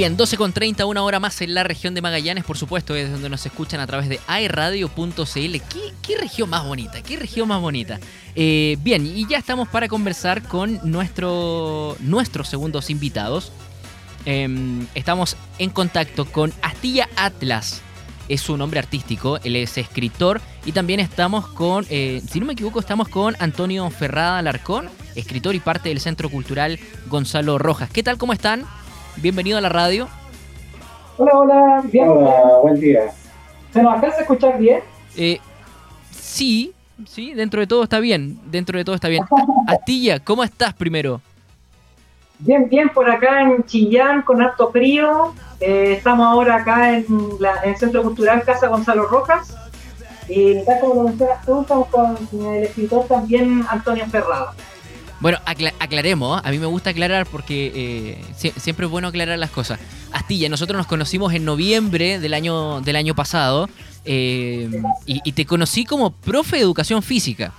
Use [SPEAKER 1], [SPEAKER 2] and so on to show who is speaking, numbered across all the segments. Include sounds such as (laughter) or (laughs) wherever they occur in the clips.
[SPEAKER 1] Bien, 12 con 30, una hora más en la región de Magallanes, por supuesto, es donde nos escuchan a través de airadio.cl. ¿Qué, ¿Qué, región más bonita? ¿Qué región más bonita? Eh, bien, y ya estamos para conversar con nuestro, nuestros segundos invitados. Em, estamos en contacto con Astilla Atlas. Es su nombre artístico, él es escritor y también estamos con, eh, si no me equivoco, estamos con Antonio Ferrada Alarcón, escritor y parte del Centro Cultural Gonzalo Rojas. ¿Qué tal? ¿Cómo están? Bienvenido a la radio.
[SPEAKER 2] Hola, hola,
[SPEAKER 3] bien. Hola, buen día.
[SPEAKER 2] ¿Se nos alcanza a escuchar bien?
[SPEAKER 1] Eh, sí, sí, dentro de todo está bien. Dentro de todo está bien. (laughs) Astilla, ¿cómo estás primero?
[SPEAKER 2] Bien, bien, por acá en Chillán con harto frío. Eh, estamos ahora acá en, el Centro Cultural Casa Gonzalo Rojas. Y tal como lo mencionas tú, estamos con el escritor también Antonio Ferrada.
[SPEAKER 1] Bueno, aclaremos, ¿eh? a mí me gusta aclarar porque eh, siempre es bueno aclarar las cosas. Astilla, nosotros nos conocimos en noviembre del año, del año pasado eh, y, te conocí como profe de educación física.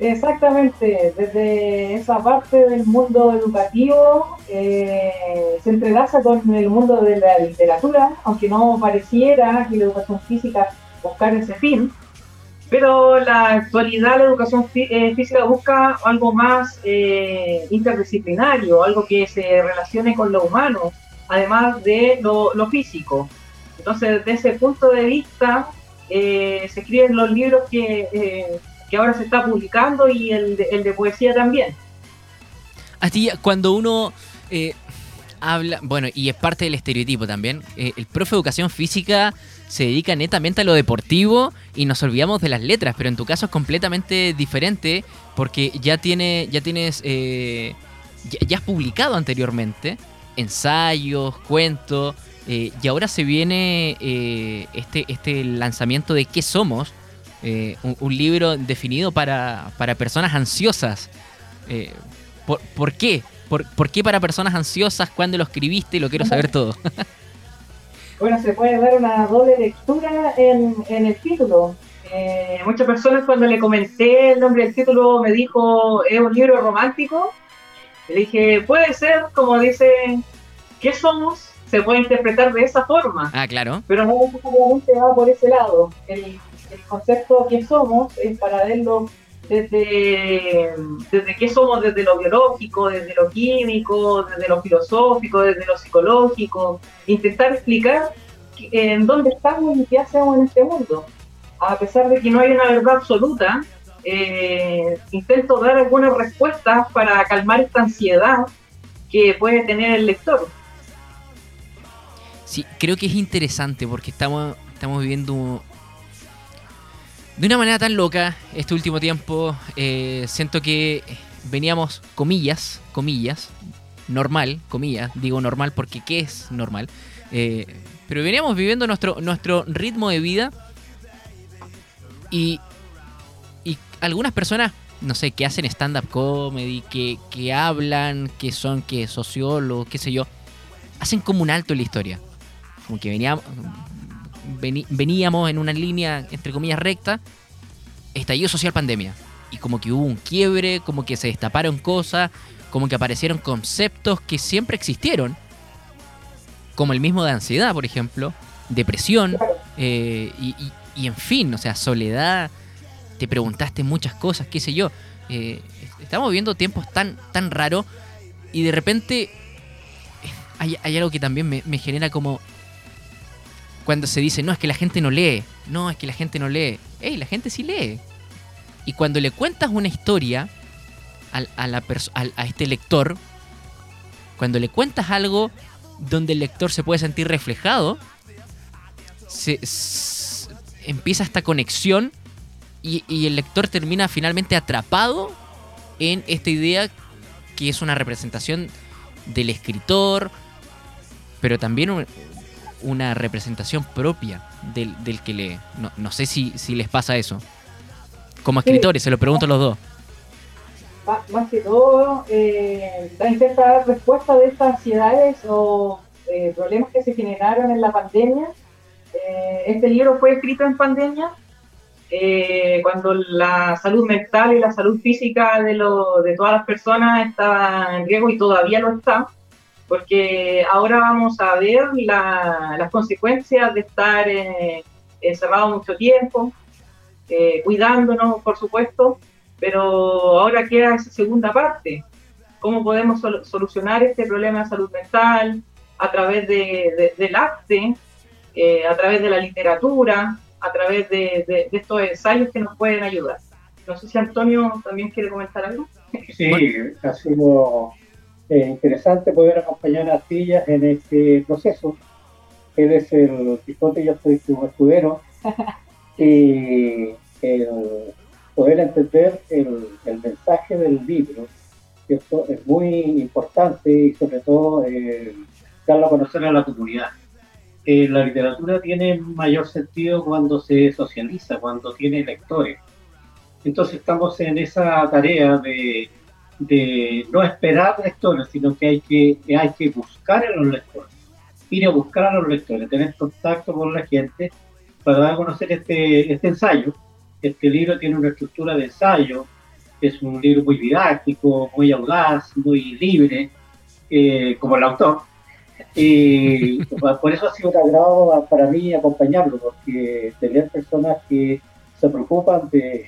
[SPEAKER 2] Exactamente, desde esa parte del mundo educativo se entrelaza con el mundo de la literatura, aunque no pareciera que la educación física buscar ese fin pero la actualidad la educación eh, física busca algo más eh, interdisciplinario, algo que se relacione con lo humano, además de lo, físico. Entonces, desde ese punto de vista, eh, se escriben los libros que, que, ahora se está publicando y el de, el de poesía también.
[SPEAKER 1] Así, cuando uno habla, bueno, y es parte del estereotipo también, el profe de educación física se dedica netamente a lo deportivo y nos olvidamos de las letras, pero en tu caso es completamente diferente porque ya, tiene, ya tienes, eh, ya, has publicado anteriormente ensayos, cuentos, eh, y ahora se viene eh, este, este lanzamiento de ¿Qué somos? Un, libro definido para, para personas ansiosas. ¿por, ¿por, qué? ¿Por, ¿Por qué para personas ansiosas? ¿Cuándo lo escribiste? Lo quiero saber todo.
[SPEAKER 2] Bueno, se puede ver una doble lectura en, el título. Eh, muchas personas cuando le comenté el nombre del título me dijo, es un libro romántico. Le dije, puede ser, como dice, ¿qué somos? Se puede interpretar de esa forma.
[SPEAKER 1] Ah, claro.
[SPEAKER 2] Pero no necesariamente va por ese lado. El, el concepto ¿qué somos? es para verlo desde, desde qué somos, desde lo biológico, desde lo químico, desde lo filosófico, desde lo psicológico, intentar explicar en dónde estamos y qué hacemos en este mundo. A pesar de que no hay una verdad absoluta, eh, intento dar algunas respuestas para calmar esta ansiedad que puede tener el lector.
[SPEAKER 1] Sí, creo que es interesante porque estamos, estamos viviendo de una manera tan loca este último tiempo. Eh, siento que veníamos, comillas, comillas, normal, comillas, digo normal porque ¿qué es normal? Eh, pero veníamos viviendo nuestro, nuestro ritmo de vida y, y algunas personas, no sé, que hacen stand-up comedy, que, que hablan, que son que sociólogos, qué sé yo, hacen como un alto en la historia. Como que veníamos, veníamos en una línea, entre comillas, recta, estallido social pandemia. Y como que hubo un quiebre, como que se destaparon cosas, como que aparecieron conceptos que siempre existieron, como el mismo de ansiedad, por ejemplo, depresión, eh, y, en fin, o sea, soledad, te preguntaste muchas cosas, qué sé yo. Eh, estamos viviendo tiempos tan, tan raros y de repente hay, algo que también me, me genera como cuando se dice, no, es que la gente no lee, no, es que la gente no lee. Ey, la gente sí lee. Y cuando le cuentas una historia a, la a este lector, cuando le cuentas algo donde el lector se puede sentir reflejado, se, empieza esta conexión y, y, el lector termina finalmente atrapado en esta idea que es una representación del escritor, pero también una representación propia del, que lee. No, sé si, si, les pasa eso. Como escritores, se lo pregunto a los dos.
[SPEAKER 2] Más, que todo, eh, intenta dar respuesta de estas ansiedades o eh, problemas que se generaron en la pandemia. Eh, este libro fue escrito en pandemia, eh, cuando la salud mental y la salud física de, lo, de todas las personas estaba en riesgo y todavía lo está. Porque ahora vamos a ver las consecuencias de estar eh, encerrado mucho tiempo, eh, cuidándonos, por supuesto, pero ahora queda esa segunda parte. ¿Cómo podemos solucionar este problema de salud mental a través del arte, eh, a través de la literatura, a través de, estos ensayos que nos pueden ayudar? No sé si Antonio también quiere comentar algo.
[SPEAKER 3] Sí, ha sido eh, interesante poder acompañar a Astilla en este proceso. Él es el Quijote, yo soy su escudero. (laughs) y el poder entender el, mensaje del libro, esto es muy importante y sobre todo eh, darlo a conocer a la comunidad. Eh, la literatura tiene mayor sentido cuando se socializa, cuando tiene lectores. Entonces estamos en esa tarea de de no esperar lectores, sino que hay que, hay que buscar a los lectores, ir a buscar a los lectores, tener contacto con la gente para dar a conocer este, este ensayo. Este libro tiene una estructura de ensayo, es un libro muy didáctico, muy audaz, muy libre, eh, como el autor. Y (laughs) por eso ha sido un agrado para mí acompañarlo, porque tener personas que se preocupan de,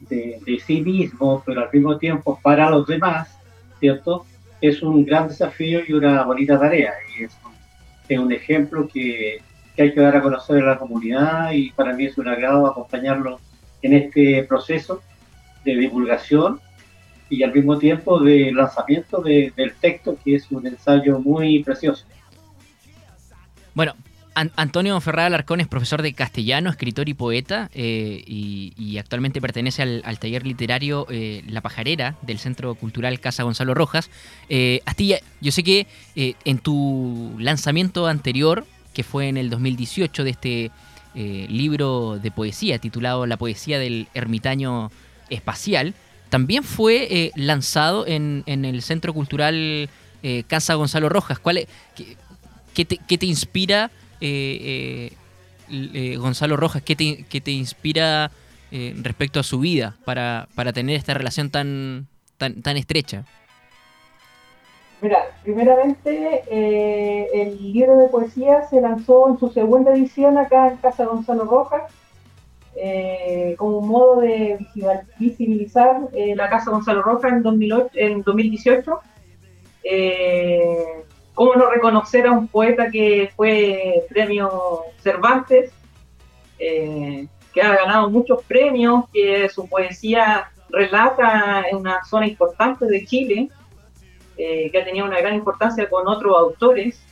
[SPEAKER 3] de, sí mismo, pero al mismo tiempo para los demás, ¿cierto? Es un gran desafío y una bonita tarea. Y es un, ejemplo que, hay que dar a conocer a la comunidad y para mí es un agrado acompañarlo en este proceso de divulgación y al mismo tiempo de lanzamiento del texto, que es un ensayo muy precioso.
[SPEAKER 1] Bueno, Antonio Ferrada Alarcón es profesor de castellano, escritor y poeta, eh, y, actualmente pertenece al, taller literario eh, La Pajarera del Centro Cultural Casa Gonzalo Rojas. Eh, Astilla, yo sé que en tu lanzamiento anterior, que fue en el 2018 de este libro de poesía titulado La poesía del ermitaño espacial, también fue lanzado en, el Centro Cultural Casa Gonzalo Rojas. ¿Cuál qué, te, inspira? Eh, eh, eh, Gonzalo Rojas, ¿qué te, inspira respecto a su vida para, tener esta relación tan, estrecha?
[SPEAKER 2] Mira, primeramente el libro de poesía se lanzó en su segunda edición acá en Casa Gonzalo Rojas, como modo de visibilizar la Casa Gonzalo Rojas en, 2008, en 2018. ¿Cómo no reconocer a un poeta que fue premio Cervantes, eh, que ha ganado muchos premios, que su poesía relata en una zona importante de Chile, eh, que ha tenido una gran importancia con otros autores?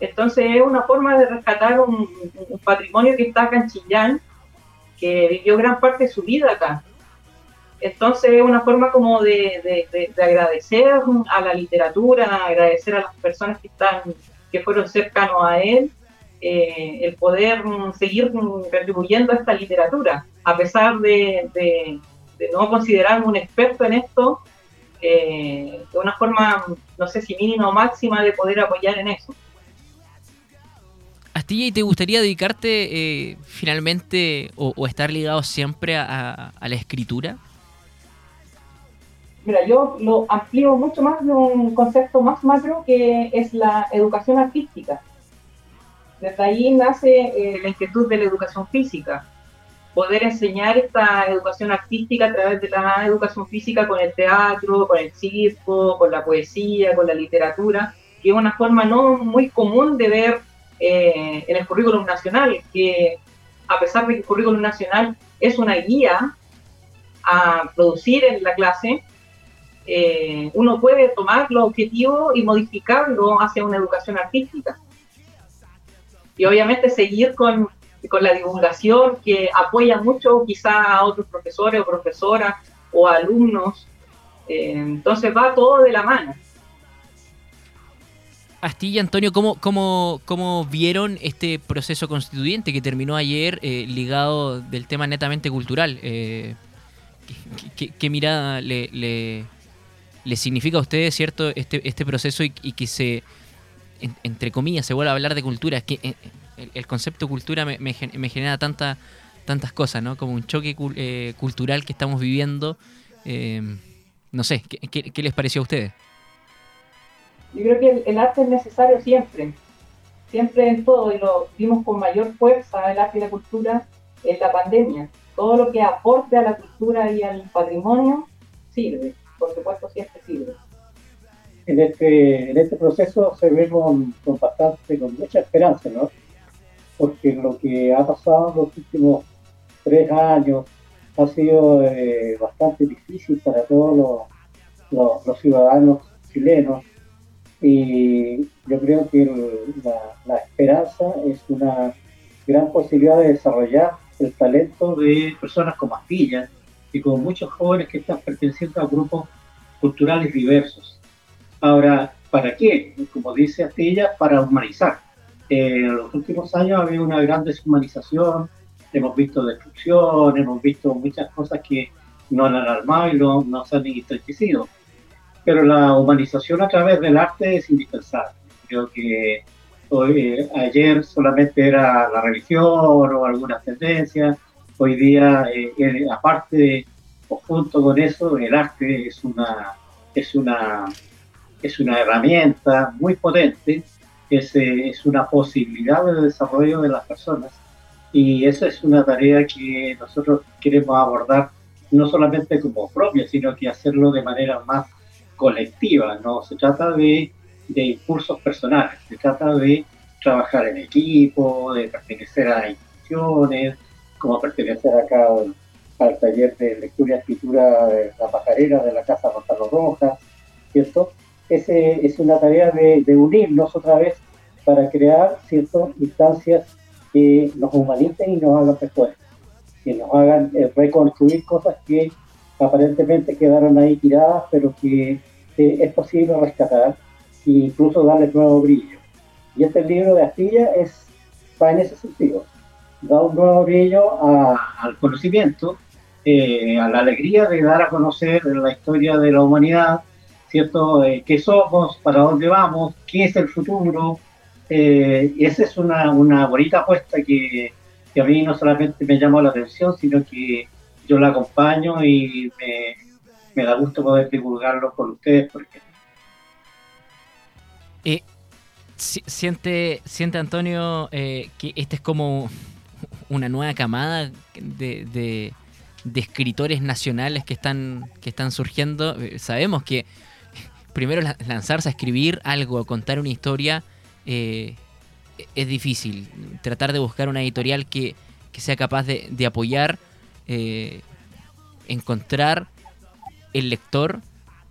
[SPEAKER 2] Entonces es una forma de rescatar un, un patrimonio que está acá en Chillán, que vivió gran parte de su vida acá. Entonces es una forma como de, agradecer a la literatura, agradecer a las personas que están, que fueron cercanos a él, eh, el poder seguir contribuyendo a esta literatura, a pesar de, no considerarme un experto en esto, eh, de una forma, no sé si mínima o máxima, de poder apoyar en eso.
[SPEAKER 1] Astilla, ¿y te gustaría dedicarte eh, finalmente o, estar ligado siempre a la escritura?
[SPEAKER 2] Mira, yo lo amplío mucho más de un concepto más macro que es la educación artística. Desde ahí nace eh, la inquietud de la educación física. Poder enseñar esta educación artística a través de la educación física con el teatro, con el circo, con la poesía, con la literatura, que es una forma no muy común de ver eh, en el currículum nacional, que a pesar de que el currículum nacional es una guía a producir en la clase, eh, uno puede tomar los objetivos y modificarlo hacia una educación artística. Y obviamente seguir con, la divulgación que apoya mucho quizá a otros profesores o profesoras o alumnos. Eh, entonces va todo de la mano.
[SPEAKER 1] Astilla, Antonio, ¿cómo, cómo, cómo vieron este proceso constituyente que terminó ayer eh, ligado del tema netamente cultural? ¿qué, mirada le significa a ustedes, ¿cierto?, este, este proceso y, que se, entre comillas, se vuelva a hablar de cultura. Que eh, el, concepto cultura me, genera tanta, tantas cosas, ¿no? Como un choque eh, cultural que estamos viviendo. Eh, no sé, ¿qué, les pareció a ustedes?
[SPEAKER 2] yo creo que el, arte es necesario siempre, siempre en todo, y lo vimos con mayor fuerza el arte y la cultura en la pandemia. Todo lo que aporte a la cultura y al patrimonio sirve, por supuesto siempre sirve.
[SPEAKER 3] En este, en este proceso se ve con, bastante, con mucha esperanza, ¿no? Porque lo que ha pasado en los últimos tres años ha sido eh, bastante difícil para todos los, ciudadanos chilenos y yo creo que la, esperanza es una gran posibilidad de desarrollar el talento de personas como Astilla y como muchos jóvenes que están perteneciendo a grupos culturales diversos. Ahora, ¿para qué? Como dice Astilla, para humanizar. en los últimos años ha habido una gran deshumanización, hemos visto destrucción, hemos visto muchas cosas que no han alarmado y no, no se han entristecido. Pero la humanización a través del arte es indispensable. Creo que hoy, ayer solamente era la religión o algunas tendencias, hoy día, eh, eh, aparte o junto con eso, el arte es una, es una, es una herramienta muy potente, es, eh, es una posibilidad de desarrollo de las personas y esa es una tarea que nosotros queremos abordar no solamente como propia, sino que hacerlo de manera más colectiva. No se trata de, de impulsos personales, se trata de trabajar en equipo, de pertenecer a instituciones, como pertenecer acá al, taller de lectura y escritura de la pajarera de la Casa Gonzalo Rojas, ¿cierto? Ese es una tarea de, de unirnos otra vez para crear ciertas instancias que nos humanicen y nos hagan mejores, que nos hagan eh, reconstruir cosas que aparentemente quedaron ahí tiradas, pero que es posible rescatar e incluso darles nuevo brillo. Y este libro de Astilla es, va en ese sentido, da un nuevo brillo al conocimiento, eh, a la alegría de dar a conocer la historia de la humanidad, ¿cierto? Eh, ¿Qué somos? ¿Para dónde vamos? ¿Qué es el futuro? Eh, y esa es una, una bonita apuesta que, a mí no solamente me llamó la atención, sino que yo la acompaño y me, da gusto poder divulgarlo con ustedes. Porque...
[SPEAKER 1] Eh, siente, siente Antonio eh, que esta es como una nueva camada de, de, escritores nacionales que están, que están surgiendo. Sabemos que primero lanzarse a escribir algo, a contar una historia, eh, es difícil. Tratar de buscar una editorial que, sea capaz de, apoyar, eh, encontrar el lector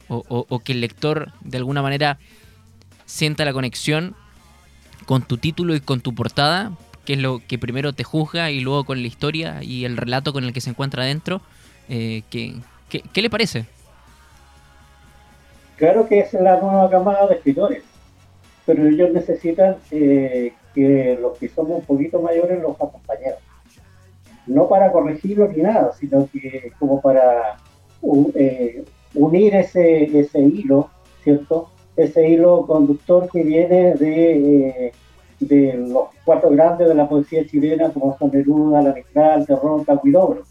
[SPEAKER 1] o, que el lector de alguna manera sienta la conexión con tu título y con tu portada, que es lo que primero te juzga y luego con la historia y el relato con el que se encuentra adentro. Eh, ¿qué, qué le parece?
[SPEAKER 3] Claro que es la nueva camada de escritores pero ellos necesitan eh, que los que somos un poquito mayores los acompañemos. No para corregirlo ni nada, sino que como para eh, unir ese, ese hilo, ¿cierto? Ese hilo conductor que viene de, eh, de los cuatro grandes de la poesía chilena, como son Neruda, La Mistral, Terrón, Caguilobro,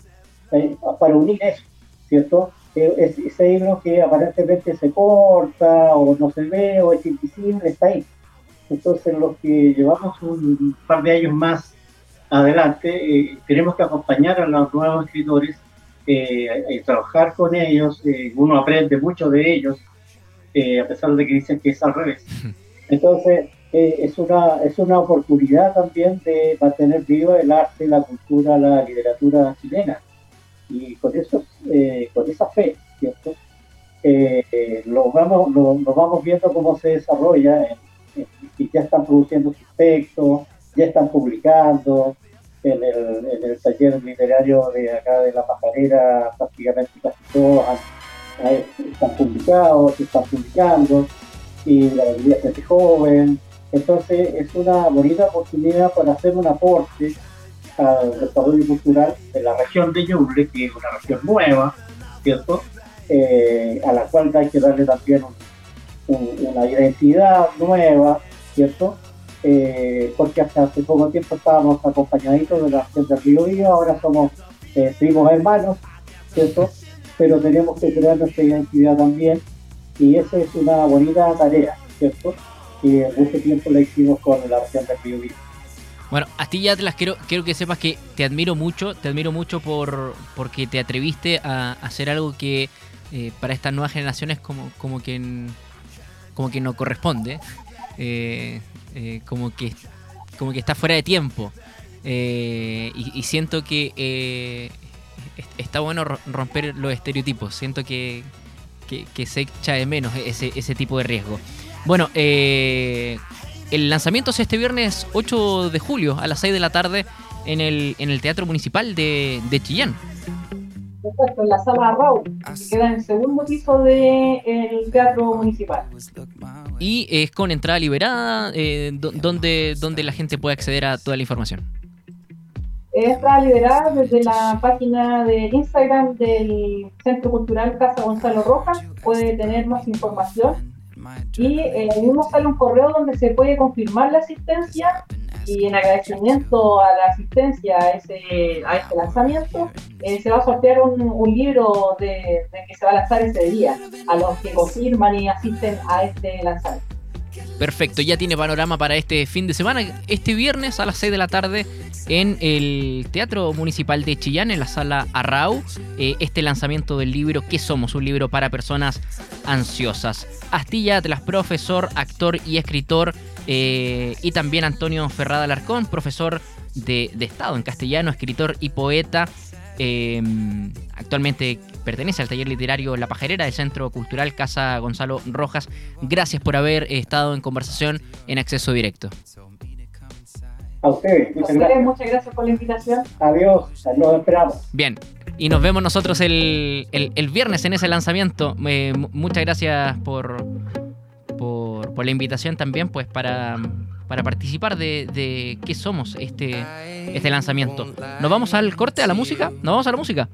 [SPEAKER 3] para unir eso, ¿cierto? ese hilo que aparentemente se corta o no se ve o es invisible, está ahí. Entonces los que llevamos un par de años más adelante, eh, tenemos que acompañar a los nuevos escritores eh, y trabajar con ellos. Eh, uno aprende mucho de ellos, a pesar de que dicen que es al revés. (laughs) Entonces es, una, es una oportunidad también de mantener vivo el arte, la cultura, la literatura chilena y con eso, eh, con esa fe, ¿cierto? Eh, lo, vamos, lo, vamos viendo cómo se desarrolla y ya están produciendo sus textos, ya están publicando en el, en el taller literario de acá de la pajarera, prácticamente casi todos están publicados, se están publicando, y la mayoría es joven. Entonces es una bonita oportunidad para hacer un aporte al desarrollo cultural de la región de Ñuble, que es una región nueva, ¿cierto? Eh, a la cual hay que darle también una identidad nueva, ¿cierto? Eh, porque hasta hace poco tiempo estábamos acompañaditos de la gente del Río Vío, ahora somos eh, primos hermanos, ¿cierto? Pero tenemos que crear nuestra identidad también y esa es una bonita tarea. ¿cierto? Y mucho tiempo la hicimos con la región del Biobío.
[SPEAKER 1] Bueno, a ti ya te las quiero, quiero que sepas que te admiro mucho, te admiro mucho por porque te atreviste a, hacer algo que eh, para estas nuevas generaciones como, como que como que no corresponde, eh, eh, como que como que está fuera de tiempo. y, siento que está bueno romper los estereotipos. Siento que, que, se echa de menos ese, ese tipo de riesgo. Bueno, eh, el lanzamiento es este viernes 8 de julio a las 6 de la tarde en el, en el Teatro Municipal de, Chillán.
[SPEAKER 2] Perfecto, en la sala Arrau, que queda en el segundo piso del Teatro Municipal.
[SPEAKER 1] Y es con entrada liberada, eh, donde, donde la gente puede acceder a toda la información.
[SPEAKER 2] Está liberada desde la página de Instagram del Centro Cultural Casa Gonzalo Rojas. Puede tener más información y eh, mismo sale un correo donde se puede confirmar la asistencia y en agradecimiento a la asistencia a, ese, este lanzamiento, eh, se va a sortear un, un libro de, que se va a lanzar ese día a los que confirman y asisten a este lanzamiento.
[SPEAKER 1] Perfecto, ya tiene panorama para este fin de semana. Este viernes a las 6 de la tarde en el Teatro Municipal de Chillán, en la sala Arrau, eh, este lanzamiento del libro ¿Qué somos? Un libro para personas ansiosas. Astilla Atlas, profesor, actor y escritor, eh, y también Antonio Ferrada Alarcón, profesor de, de Estado en castellano, escritor y poeta. Em, actualmente pertenece al taller literario La Pajarera del Centro Cultural Casa Gonzalo Rojas. Gracias por haber estado en conversación en acceso directo.
[SPEAKER 3] A ustedes, muchas gracias.
[SPEAKER 2] Muchas gracias por la invitación.
[SPEAKER 3] Adiós, nos esperamos.
[SPEAKER 1] Bien, y nos vemos nosotros el, viernes en ese lanzamiento. Eh, muchas gracias por, por, por la invitación también, pues para para participar de, de qué somos este, este lanzamiento. ¿Nos vamos al corte, a la música? ¿Nos vamos a la música?